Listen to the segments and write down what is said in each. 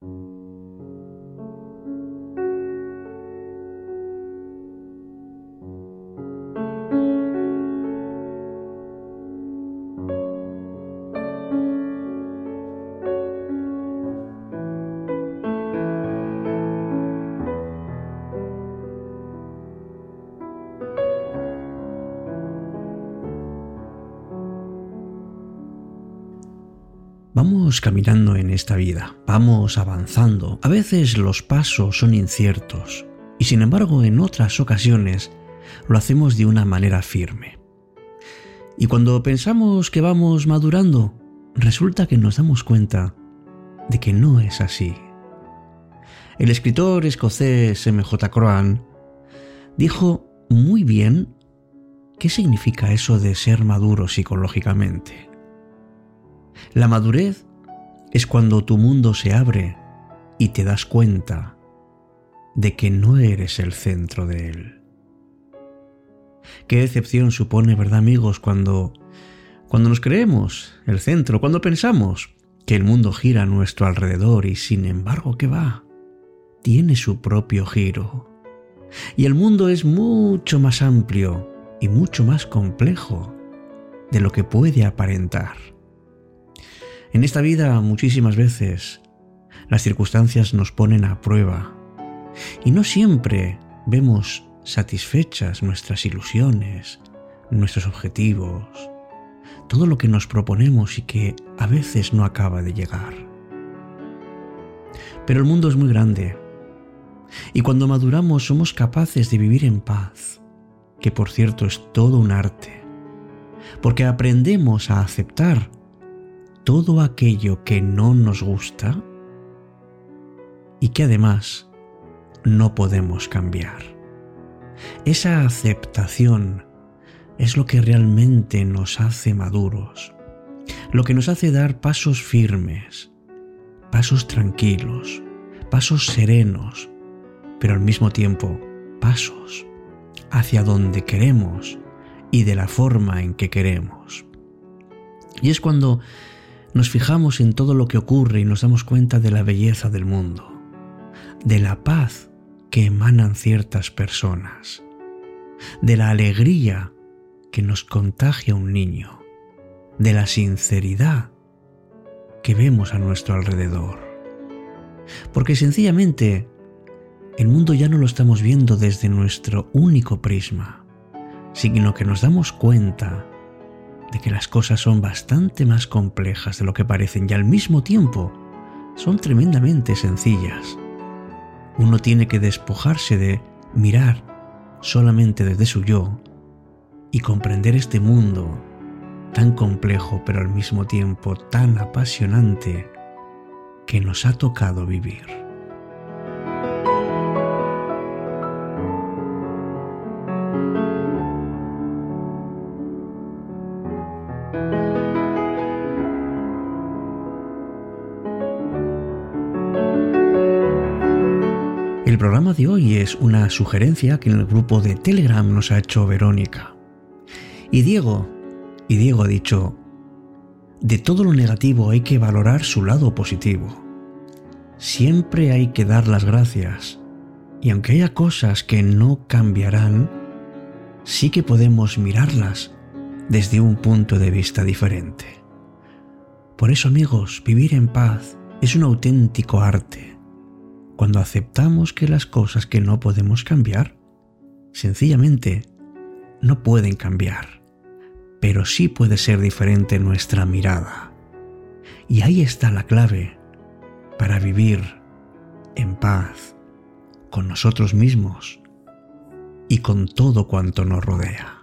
you Caminando en esta vida, vamos avanzando. A veces los pasos son inciertos y sin embargo en otras ocasiones lo hacemos de una manera firme. Y cuando pensamos que vamos madurando, resulta que nos damos cuenta de que no es así. El escritor escocés M.J. Croan dijo muy bien qué significa eso de ser maduro psicológicamente. La madurez es cuando tu mundo se abre y te das cuenta de que no eres el centro de él. Qué decepción supone, ¿verdad amigos, cuando cuando nos creemos el centro, cuando pensamos que el mundo gira a nuestro alrededor y sin embargo que va, tiene su propio giro. Y el mundo es mucho más amplio y mucho más complejo de lo que puede aparentar. En esta vida muchísimas veces las circunstancias nos ponen a prueba y no siempre vemos satisfechas nuestras ilusiones, nuestros objetivos, todo lo que nos proponemos y que a veces no acaba de llegar. Pero el mundo es muy grande y cuando maduramos somos capaces de vivir en paz, que por cierto es todo un arte, porque aprendemos a aceptar todo aquello que no nos gusta y que además no podemos cambiar. Esa aceptación es lo que realmente nos hace maduros, lo que nos hace dar pasos firmes, pasos tranquilos, pasos serenos, pero al mismo tiempo pasos hacia donde queremos y de la forma en que queremos. Y es cuando nos fijamos en todo lo que ocurre y nos damos cuenta de la belleza del mundo, de la paz que emanan ciertas personas, de la alegría que nos contagia un niño, de la sinceridad que vemos a nuestro alrededor. Porque sencillamente el mundo ya no lo estamos viendo desde nuestro único prisma, sino que nos damos cuenta de que las cosas son bastante más complejas de lo que parecen y al mismo tiempo son tremendamente sencillas. Uno tiene que despojarse de mirar solamente desde su yo y comprender este mundo tan complejo pero al mismo tiempo tan apasionante que nos ha tocado vivir. El programa de hoy es una sugerencia que en el grupo de Telegram nos ha hecho Verónica. Y Diego, y Diego ha dicho, de todo lo negativo hay que valorar su lado positivo. Siempre hay que dar las gracias. Y aunque haya cosas que no cambiarán, sí que podemos mirarlas desde un punto de vista diferente. Por eso amigos, vivir en paz es un auténtico arte cuando aceptamos que las cosas que no podemos cambiar, sencillamente no pueden cambiar, pero sí puede ser diferente nuestra mirada. Y ahí está la clave para vivir en paz con nosotros mismos y con todo cuanto nos rodea.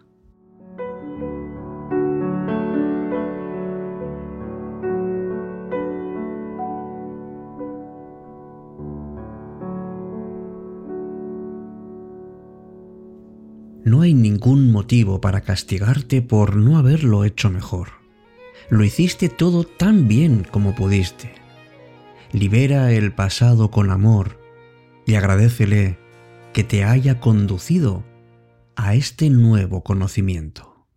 No hay ningún motivo para castigarte por no haberlo hecho mejor. Lo hiciste todo tan bien como pudiste. Libera el pasado con amor y agradecele que te haya conducido a este nuevo conocimiento.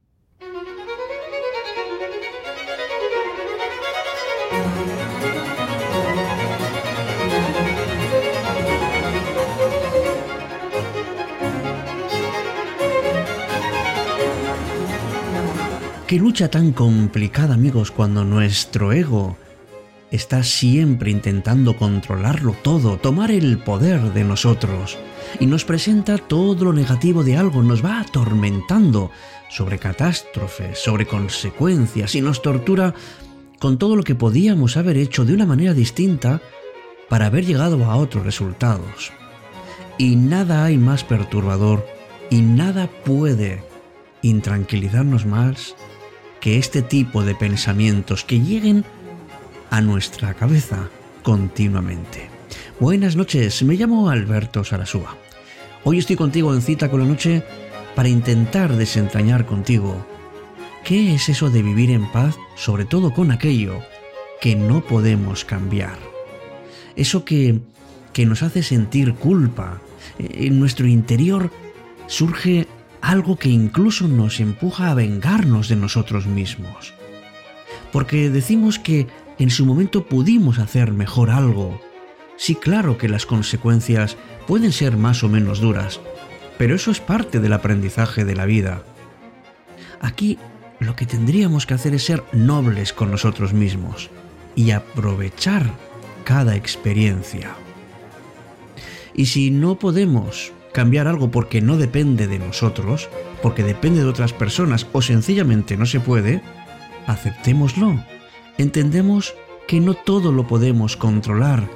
Qué lucha tan complicada, amigos, cuando nuestro ego está siempre intentando controlarlo todo, tomar el poder de nosotros, y nos presenta todo lo negativo de algo, nos va atormentando sobre catástrofes, sobre consecuencias, y nos tortura con todo lo que podíamos haber hecho de una manera distinta para haber llegado a otros resultados. Y nada hay más perturbador y nada puede intranquilizarnos más que este tipo de pensamientos que lleguen a nuestra cabeza continuamente. Buenas noches, me llamo Alberto Sarasúa. Hoy estoy contigo en cita con la noche para intentar desentrañar contigo qué es eso de vivir en paz, sobre todo con aquello que no podemos cambiar. Eso que, que nos hace sentir culpa. En nuestro interior surge algo que incluso nos empuja a vengarnos de nosotros mismos. Porque decimos que en su momento pudimos hacer mejor algo. Sí, claro que las consecuencias pueden ser más o menos duras, pero eso es parte del aprendizaje de la vida. Aquí lo que tendríamos que hacer es ser nobles con nosotros mismos y aprovechar cada experiencia. Y si no podemos cambiar algo porque no depende de nosotros, porque depende de otras personas o sencillamente no se puede, aceptémoslo. Entendemos que no todo lo podemos controlar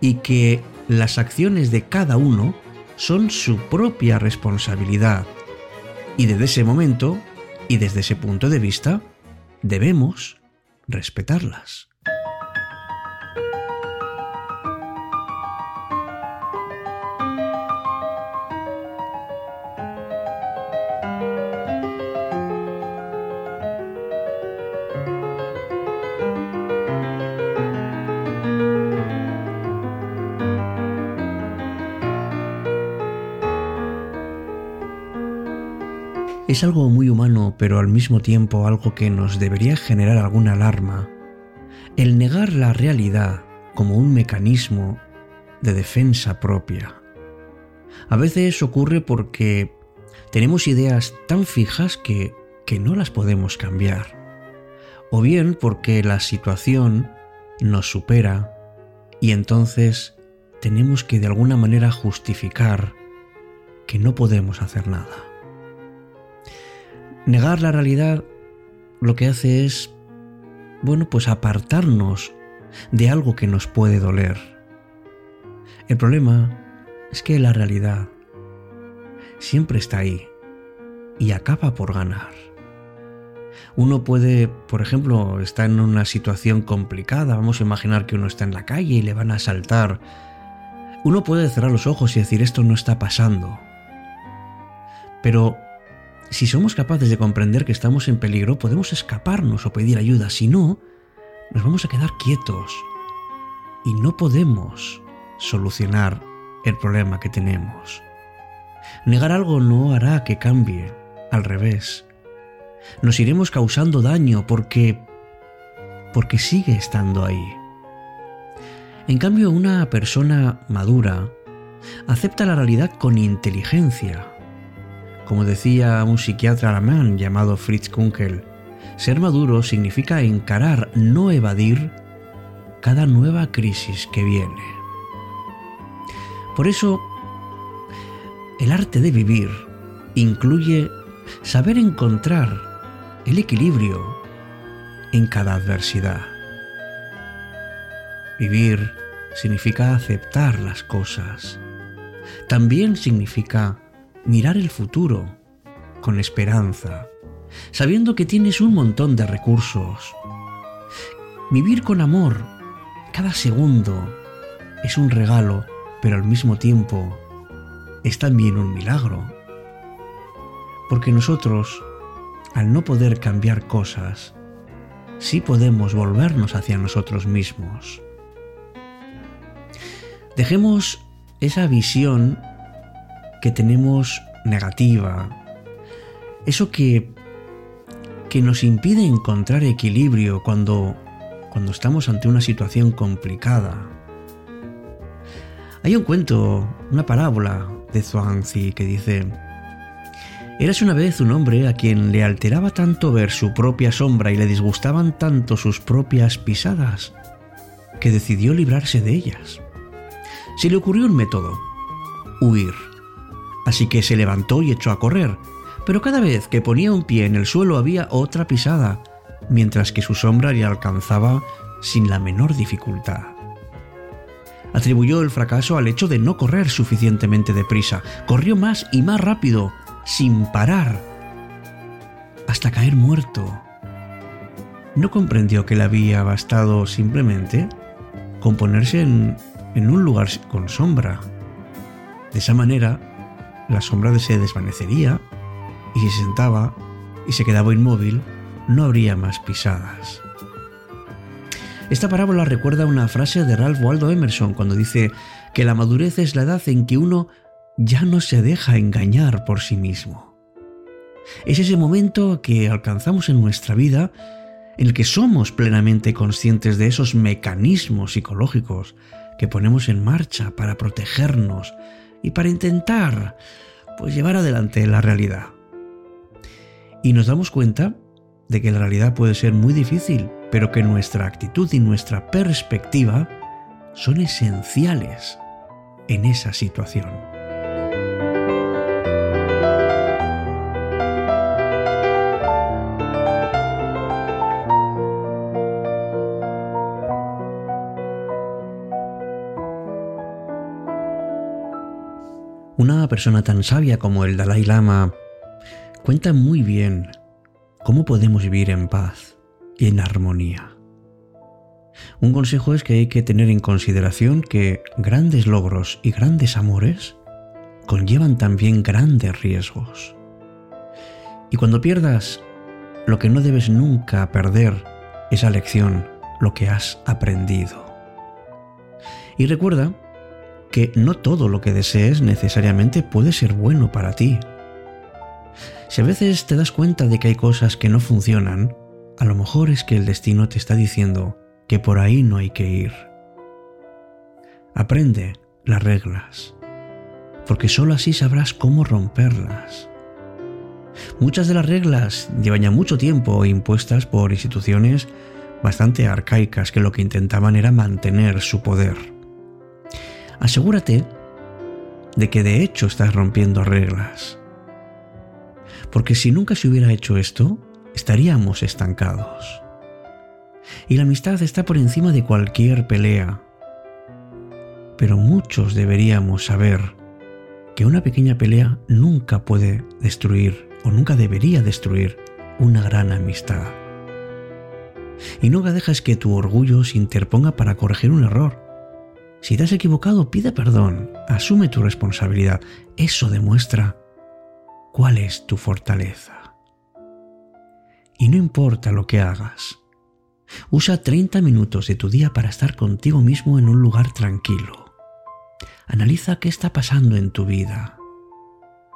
y que las acciones de cada uno son su propia responsabilidad. Y desde ese momento y desde ese punto de vista, debemos respetarlas. Es algo muy humano, pero al mismo tiempo algo que nos debería generar alguna alarma. El negar la realidad como un mecanismo de defensa propia. A veces ocurre porque tenemos ideas tan fijas que, que no las podemos cambiar. O bien porque la situación nos supera y entonces tenemos que de alguna manera justificar que no podemos hacer nada. Negar la realidad lo que hace es, bueno, pues apartarnos de algo que nos puede doler. El problema es que la realidad siempre está ahí y acaba por ganar. Uno puede, por ejemplo, estar en una situación complicada, vamos a imaginar que uno está en la calle y le van a asaltar. Uno puede cerrar los ojos y decir esto no está pasando. Pero si somos capaces de comprender que estamos en peligro, podemos escaparnos o pedir ayuda. Si no, nos vamos a quedar quietos y no podemos solucionar el problema que tenemos. Negar algo no hará que cambie, al revés. Nos iremos causando daño porque porque sigue estando ahí. En cambio, una persona madura acepta la realidad con inteligencia como decía un psiquiatra alemán llamado Fritz Kunkel, ser maduro significa encarar, no evadir, cada nueva crisis que viene. Por eso, el arte de vivir incluye saber encontrar el equilibrio en cada adversidad. Vivir significa aceptar las cosas. También significa mirar el futuro con esperanza, sabiendo que tienes un montón de recursos. Vivir con amor cada segundo es un regalo, pero al mismo tiempo es también un milagro. Porque nosotros, al no poder cambiar cosas, sí podemos volvernos hacia nosotros mismos. Dejemos esa visión que tenemos negativa, eso que, que nos impide encontrar equilibrio cuando, cuando estamos ante una situación complicada. Hay un cuento, una parábola de Zhuangzi que dice, Érase una vez un hombre a quien le alteraba tanto ver su propia sombra y le disgustaban tanto sus propias pisadas, que decidió librarse de ellas. Se le ocurrió un método, huir. Así que se levantó y echó a correr, pero cada vez que ponía un pie en el suelo había otra pisada, mientras que su sombra le alcanzaba sin la menor dificultad. Atribuyó el fracaso al hecho de no correr suficientemente deprisa. Corrió más y más rápido, sin parar, hasta caer muerto. No comprendió que le había bastado simplemente con ponerse en, en un lugar con sombra. De esa manera, la sombra se desvanecería y si se sentaba y se quedaba inmóvil, no habría más pisadas. Esta parábola recuerda una frase de Ralph Waldo Emerson cuando dice que la madurez es la edad en que uno ya no se deja engañar por sí mismo. Es ese momento que alcanzamos en nuestra vida en el que somos plenamente conscientes de esos mecanismos psicológicos que ponemos en marcha para protegernos y para intentar pues llevar adelante la realidad. Y nos damos cuenta de que la realidad puede ser muy difícil, pero que nuestra actitud y nuestra perspectiva son esenciales en esa situación. Una persona tan sabia como el Dalai Lama cuenta muy bien cómo podemos vivir en paz y en armonía. Un consejo es que hay que tener en consideración que grandes logros y grandes amores conllevan también grandes riesgos. Y cuando pierdas, lo que no debes nunca perder es la lección, lo que has aprendido. Y recuerda que no todo lo que desees necesariamente puede ser bueno para ti. Si a veces te das cuenta de que hay cosas que no funcionan, a lo mejor es que el destino te está diciendo que por ahí no hay que ir. Aprende las reglas, porque sólo así sabrás cómo romperlas. Muchas de las reglas llevan ya mucho tiempo impuestas por instituciones bastante arcaicas que lo que intentaban era mantener su poder. Asegúrate de que de hecho estás rompiendo reglas porque si nunca se hubiera hecho esto, estaríamos estancados. Y la amistad está por encima de cualquier pelea. Pero muchos deberíamos saber que una pequeña pelea nunca puede destruir o nunca debería destruir una gran amistad. Y nunca dejes que tu orgullo se interponga para corregir un error. Si te has equivocado, pide perdón, asume tu responsabilidad. Eso demuestra cuál es tu fortaleza. Y no importa lo que hagas, usa 30 minutos de tu día para estar contigo mismo en un lugar tranquilo. Analiza qué está pasando en tu vida.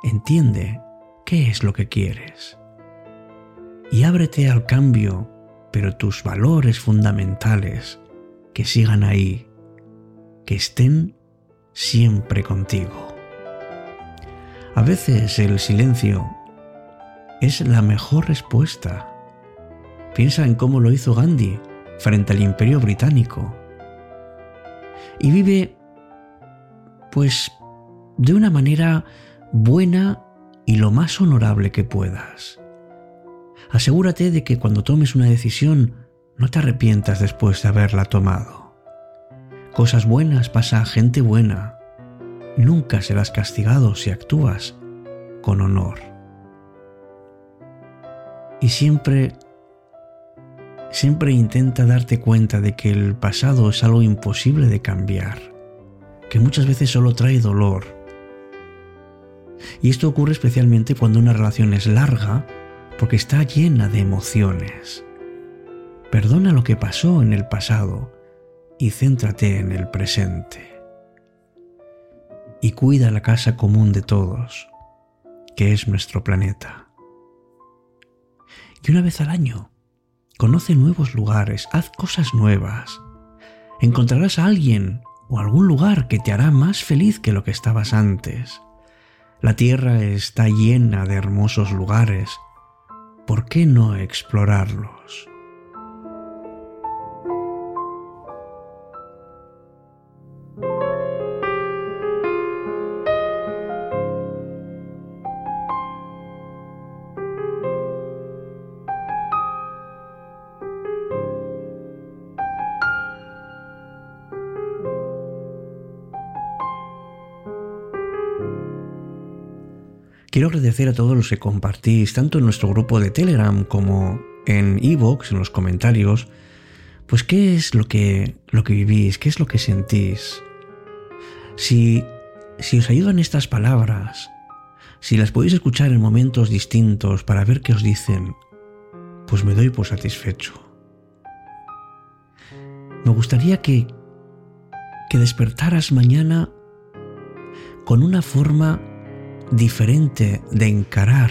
Entiende qué es lo que quieres. Y ábrete al cambio, pero tus valores fundamentales que sigan ahí, que estén siempre contigo. A veces el silencio es la mejor respuesta. Piensa en cómo lo hizo Gandhi frente al imperio británico. Y vive, pues, de una manera buena y lo más honorable que puedas. Asegúrate de que cuando tomes una decisión no te arrepientas después de haberla tomado. Cosas buenas pasa a gente buena nunca serás castigado si actúas con honor. Y siempre, siempre intenta darte cuenta de que el pasado es algo imposible de cambiar, que muchas veces solo trae dolor. Y esto ocurre especialmente cuando una relación es larga porque está llena de emociones. Perdona lo que pasó en el pasado y céntrate en el presente y cuida la casa común de todos, que es nuestro planeta. Y una vez al año, conoce nuevos lugares, haz cosas nuevas. Encontrarás a alguien o algún lugar que te hará más feliz que lo que estabas antes. La tierra está llena de hermosos lugares. ¿Por qué no explorarlos? Quiero agradecer a todos los que compartís, tanto en nuestro grupo de Telegram como en Evox, en los comentarios, pues qué es lo que, lo que vivís, qué es lo que sentís. Si, si os ayudan estas palabras, si las podéis escuchar en momentos distintos para ver qué os dicen, pues me doy por satisfecho. Me gustaría que, que despertaras mañana con una forma diferente de encarar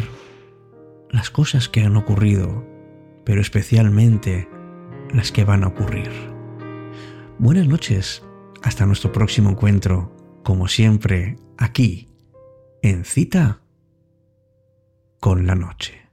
las cosas que han ocurrido, pero especialmente las que van a ocurrir. Buenas noches, hasta nuestro próximo encuentro, como siempre, aquí, en cita con la noche.